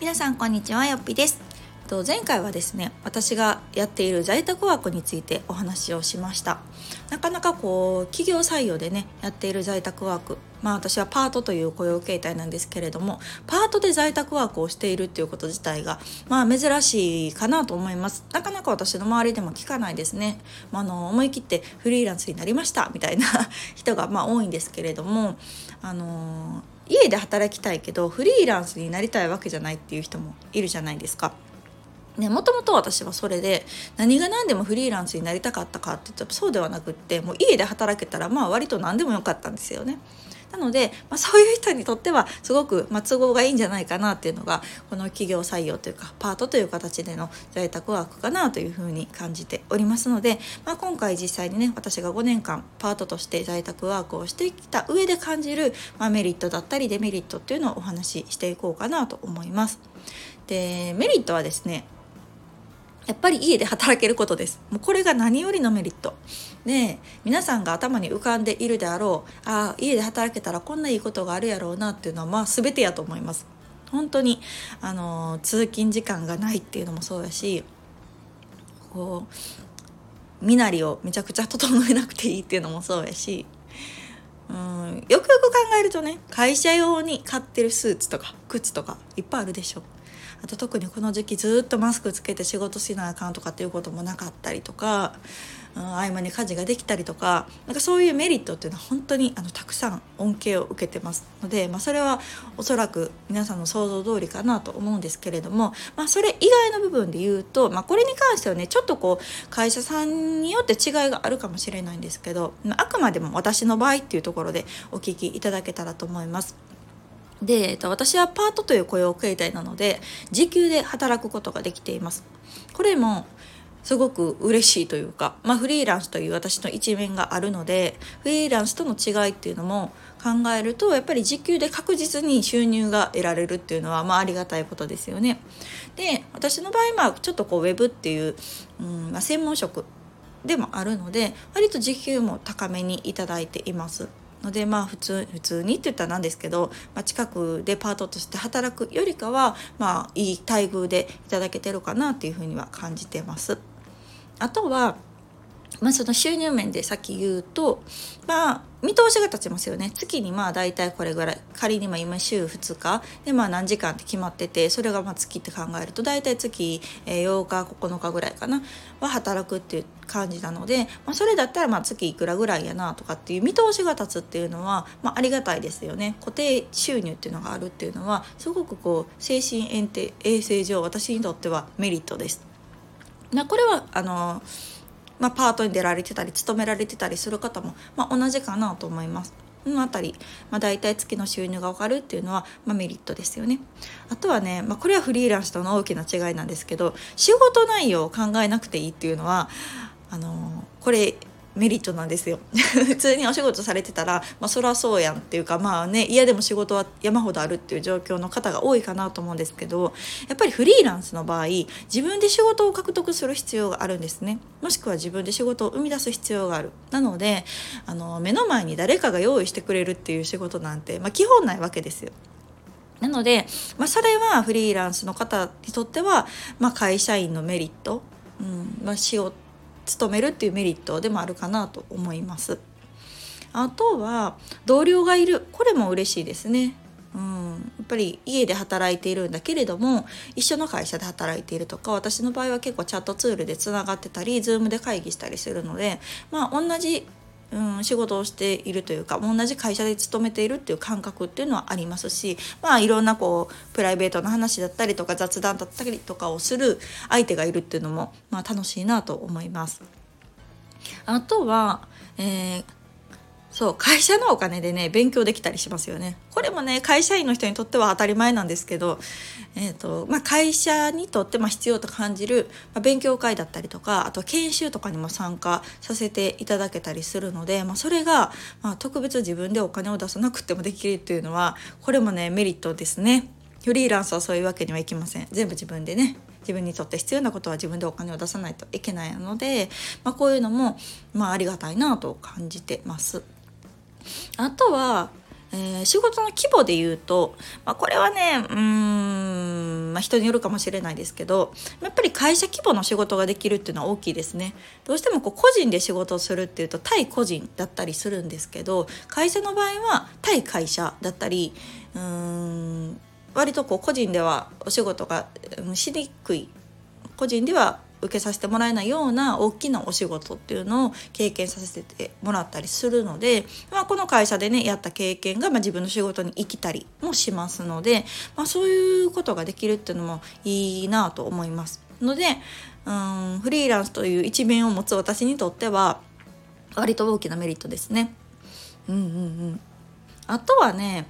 皆さんこんにちはよっぴです。と前回はですね私がやっている在宅ワークについてお話をしました。なかなかこう企業採用でねやっている在宅ワークまあ私はパートという雇用形態なんですけれどもパートで在宅ワークをしているっていうこと自体がまあ珍しいかなと思います。なかなか私の周りでも聞かないですね、まあ、の思い切ってフリーランスになりましたみたいな人がまあ多いんですけれどもあの家で働きたいけどフリーランスになりたいわけじゃないっていう人もいるじゃないですか。ね、もともと私はそれで何が何でもフリーランスになりたかったかって言ったらそうではなくってもう家で働けたらまあ割と何でもよかったんですよね。なので、まあ、そういう人にとってはすごく、まあ、都合がいいんじゃないかなっていうのがこの企業採用というかパートという形での在宅ワークかなというふうに感じておりますので、まあ、今回実際にね私が5年間パートとして在宅ワークをしてきた上で感じる、まあ、メリットだったりデメリットっていうのをお話ししていこうかなと思います。でメリットはですねやっぱり家で働けることです。もうこれが何よりのメリット。で皆さんが頭に浮かんでいるであろうああ家で働けたらこんないいことがあるやろうなっていうのはまあ全てやと思います。本当にあの通勤時間がないっていうのもそうやしこう身なりをめちゃくちゃ整えなくていいっていうのもそうやしうんよくよく考えるとね会社用に買ってるスーツとか靴とかいっぱいあるでしょ。あと特にこの時期ずっとマスクつけて仕事しなあかんとかっていうこともなかったりとか、うん、合間に家事ができたりとかなんかそういうメリットっていうのは本当にあのたくさん恩恵を受けてますので、まあ、それはおそらく皆さんの想像通りかなと思うんですけれども、まあ、それ以外の部分で言うと、まあ、これに関してはねちょっとこう会社さんによって違いがあるかもしれないんですけどあくまでも私の場合っていうところでお聞きいただけたらと思います。で、えっと、私はパートという雇用形態なので時給で働くことができていますこれもすごく嬉しいというか、まあ、フリーランスという私の一面があるのでフリーランスとの違いっていうのも考えるとやっぱり時給で確実に収入が得られるっていうのはまあありがたいことですよね。で私の場合まあちょっとこうウェブっていう、うんまあ、専門職でもあるので割と時給も高めにいただいています。のでまあ普通普通にって言ったらなんですけど、まあ、近くでパートとして働くよりかはまあいい待遇でいただけてるかなっていうふうには感じてます。あとはまあ、その収入面でさっき言うとまあ見通しが立ちますよね月にまあ大体これぐらい仮にま今週2日でまあ何時間って決まっててそれがま月って考えると大体月8日9日ぐらいかなは働くっていう感じなので、まあ、それだったらまあ月いくらぐらいやなとかっていう見通しが立つっていうのは、まあ、ありがたいですよね固定収入っていうのがあるっていうのはすごくこう精神衛生上私にとってはメリットです。なこれはあのまあ、パートに出られてたり勤められてたりする方も、まあ、同じかなと思います。この辺り、まあ、大体月の収入が分かるっていうのは、まあ、メリットですよね。あとはね、まあ、これはフリーランスとの大きな違いなんですけど仕事内容を考えなくていいっていうのはあのこれメリットなんですよ。普通にお仕事されてたら、まあ、そりゃそうやんっていうかまあね嫌でも仕事は山ほどあるっていう状況の方が多いかなと思うんですけどやっぱりフリーランスの場合自分で仕事を獲得する必要があるんですね。もしくは自分で仕事を生み出す必要がある。なのであの目の前に誰かが用意してくれるっていう仕事なんて、まあ、基本ないわけですよ。なので、まあ、それはフリーランスの方にとっては、まあ、会社員のメリット、うんまあ、仕事勤めるっていうメリットでもあるかなと思います。あとは同僚がいるこれも嬉しいですね。うん、やっぱり家で働いているんだけれども一緒の会社で働いているとか私の場合は結構チャットツールでつながってたり Zoom で会議したりするのでまあ同じうん、仕事をしているというか同じ会社で勤めているっていう感覚っていうのはありますしまあいろんなこうプライベートの話だったりとか雑談だったりとかをする相手がいるっていうのも、まあ、楽しいなと思います。あとは、えーそう会社のお金でね勉強できたりしますよねこれもね会社員の人にとっては当たり前なんですけど、えーとまあ、会社にとってま必要と感じる、まあ、勉強会だったりとかあと研修とかにも参加させていただけたりするので、まあ、それが、まあ、特別自分でお金を出さなくてもできるっていうのはこれもねメリットですね。フリーランスはそういうわけにはいきません全部自分でね自分にとって必要なことは自分でお金を出さないといけないので、まあ、こういうのも、まあ、ありがたいなと感じてます。あとは、えー、仕事の規模で言うと、まあ、これはねうーんまあ、人によるかもしれないですけどやっぱり会社規模の仕事ができるっていうのは大きいですね。どうしてもこう個人で仕事をするっていうと対個人だったりするんですけど会社の場合は対会社だったりうーん割とこう個人ではお仕事がしにくい。個人では受けさせてもらえないような大きなお仕事っていうのを経験させてもらったりするので、まあ、この会社でねやった経験が、ま、自分の仕事に生きたりもしますので、まあ、そういうことができるっていうのもいいなと思います。のでうんフリーランスという一面を持つ私にとっては割と大きなメリットですね。うんうんうん、あとはね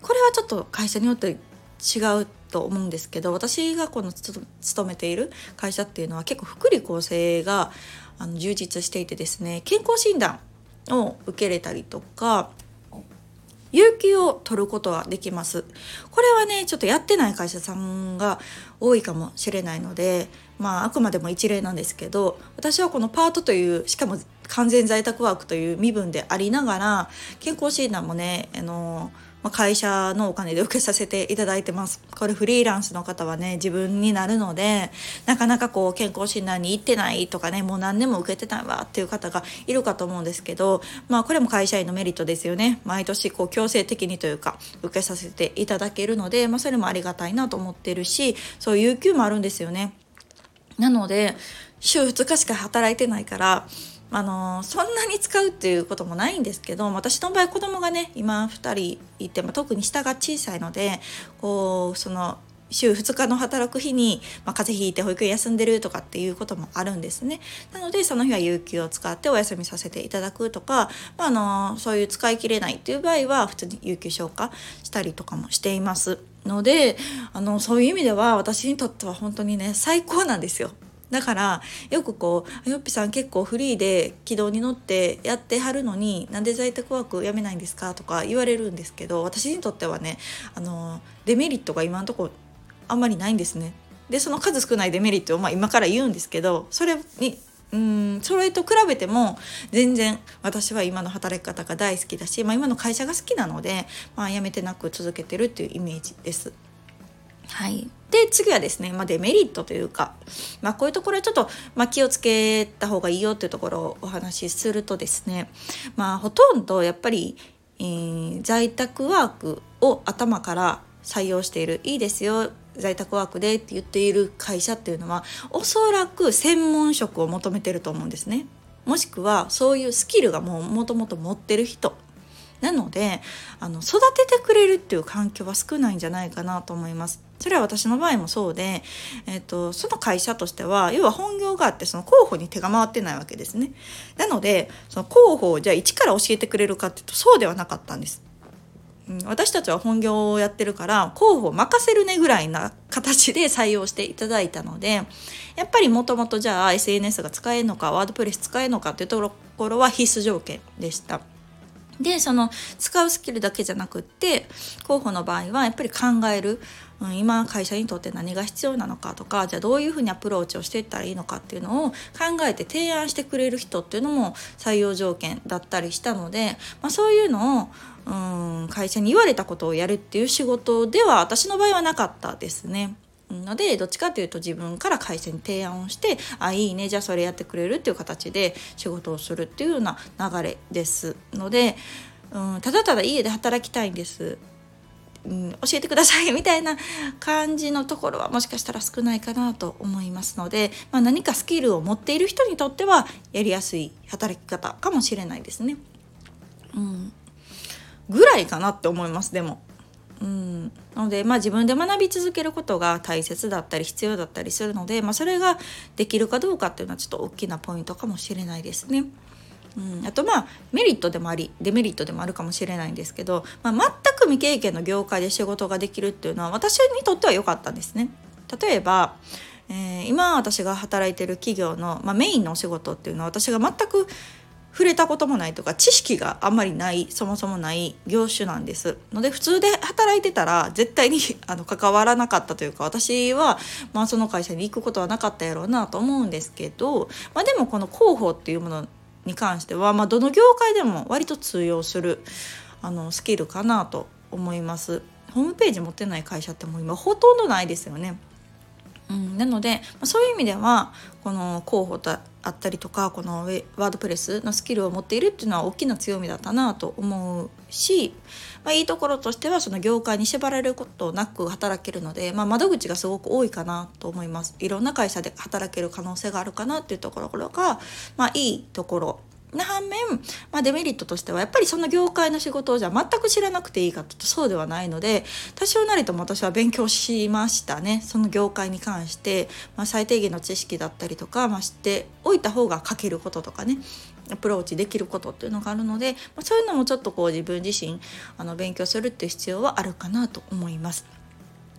これはちょっと会社によって違うと思うんですけど私がこの勤めている会社っていうのは結構福利厚生があの充実していてですね健康診断を受けれたりとか有給を取ることができます。これはね、ちょっとやってない会社さんが多いかもしれないので、まあ、あくまでも一例なんですけど、私はこのパートという、しかも完全在宅ワークという身分でありながら、健康診断もね、あの、まあ、会社のお金で受けさせていただいてます。これフリーランスの方はね、自分になるので、なかなかこう健康診断に行ってないとかね、もう何年も受けてたわっていう方がいるかと思うんですけど、まあこれも会社員のメリットですよね。毎年こう強制的にというか受けさせていただけるので、まあそれもありがたいなと思ってるし、そういう有給もあるんですよね。なので、週2日しか働いてないから、あのそんなに使うっていうこともないんですけど私の場合子供がね今2人いて、まあ、特に下が小さいのでこうその週2日の働く日に、まあ、風邪ひいて保育園休んでるとかっていうこともあるんですね。なのでその日は有給を使ってお休みさせていただくとか、まあ、あのそういう使い切れないっていう場合は普通に有給消化したりとかもしていますのであのそういう意味では私にとっては本当にね最高なんですよ。だからよくこう「よっぴさん結構フリーで軌道に乗ってやってはるのになんで在宅ワークやめないんですか?」とか言われるんですけど私にとってはねあのデメリットが今のところあんまりないんですね。でその数少ないデメリットをまあ今から言うんですけどそれにうんそれと比べても全然私は今の働き方が大好きだし、まあ、今の会社が好きなので、まあ、辞めてなく続けてるっていうイメージです。はい、で次はですね、まあ、デメリットというか、まあ、こういうところはちょっと、まあ、気をつけた方がいいよっていうところをお話しするとですね、まあ、ほとんどやっぱり、えー、在宅ワークを頭から採用している。いいですよ在宅ワークでって言っている会社っていうのはおそらく専門職を求めてると思うんですね。もしくはそういうスキルがもうもともと持ってる人。なのであの育ててくれるっていう環境は少ないんじゃないかなと思います。それは私の場合もそうで、えーと、その会社としては要は本業があってその候補に手が回ってないわけですね。なのでその候補をじゃあ一から教えてくれるかっていうとそうではなかったんです。私たちは本業をやってるから候補を任せるねぐらいな形で 採用していただいたのでやっぱりもともとじゃあ SNS が使えるのかワードプレス使えるのかっていうところは必須条件でした。でその使うスキルだけじゃなくって候補の場合はやっぱり考える、うん、今会社にとって何が必要なのかとかじゃあどういうふうにアプローチをしていったらいいのかっていうのを考えて提案してくれる人っていうのも採用条件だったりしたので、まあ、そういうのをうん会社に言われたことをやるっていう仕事では私の場合はなかったですね。のでどっちかというと自分から会社に提案をしてあいいねじゃあそれやってくれるっていう形で仕事をするっていうような流れですので、うん、ただただ家で働きたいんです。うん、教えてください みたいな感じのところはもしかしたら少ないかなと思いますので、まあ、何かスキルを持っている人にとってはやりやすい働き方かもしれないですね。うん、ぐらいかなって思いますでも。うん、なので、まあ、自分で学び続けることが大切だったり必要だったりするので、まあ、それができるかどうかっていうのはちょっと大きなポイントかもしれないですね。うん、あとまあメリットでもありデメリットでもあるかもしれないんですけど、まあ、全く未経験の業界で仕事ができるっていうのは私にとっては良かったんですね。例えばえー、今私が働いてる企業の、まあ、メインのお仕事っていうのは私が全く触れたこともないとか知識があんまりないそもそもない業種なんですので普通で働いてたら絶対にあの関わらなかったというか私は、まあ、その会社に行くことはなかったやろうなと思うんですけど、まあ、でもこの広報っていうものに関しては、まあ、どの業界でも割と通用するあのスキルかなと思います。ホームページ持ってない会社ってもう今ほとんどないですよね。うん、なのでそういう意味ではこの候補とあったりとかこのワードプレスのスキルを持っているっていうのは大きな強みだったなと思うし、まあ、いいところとしてはその業界に縛られることなく働けるので、まあ、窓口がすごく多いかなと思います。いろんな会社で働ける可能性があるかなっていうところが、まあ、いいところな反面、まあ、デメリットとしてはやっぱりその業界の仕事をじゃ全く知らなくていいかというとそうではないので多少なりとも私は勉強しましたねその業界に関して、まあ、最低限の知識だったりとか、まあ、知っておいた方が書けることとかねアプローチできることっていうのがあるので、まあ、そういうのもちょっとこう自分自身あの勉強するっていう必要はあるかなと思います。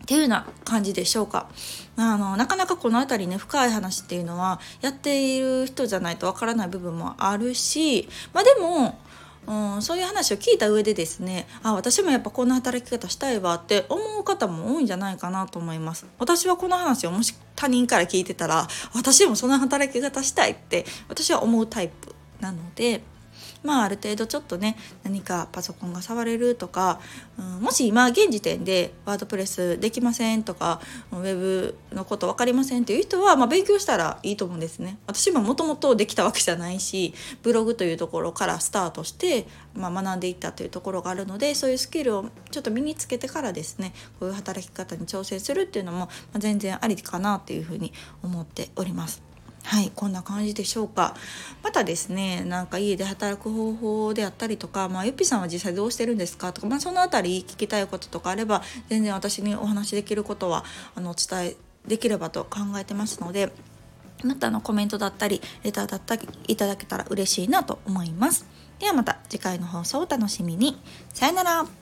っていうような感じでしょうか。あのなかなかこの辺りね深い話っていうのはやっている人じゃないとわからない部分もあるしまあでもうん、そういう話を聞いた上でですねあ私もやっぱこんな働き方したいわって思う方も多いんじゃないかなと思います私はこの話をもし他人から聞いてたら私もその働き方したいって私は思うタイプなのでまあある程度ちょっとね何かパソコンが触れるとか、うん、もし今現時点でワードプレスできませんとかウェブのこと分かりませんっていう人は、まあ、勉強したらいいと思うんですね。私ももともとできたわけじゃないしブログというところからスタートして、まあ、学んでいったというところがあるのでそういうスキルをちょっと身につけてからですねこういう働き方に挑戦するっていうのも、全然ありかなっていうふうに思っております。はいこんな感じでしょうか。またですねなんか家で働く方法であったりとか、まあ、ゆっぴさんは実際どうしてるんですか？とか、まあ、その辺り聞きたいこととかあれば全然私にお話しできることはあのお伝えできればと考えてますのでまたのコメントだったりレターだったりいただけたら嬉しいなと思います。ではまた次回の放送をお楽しみに。さよなら。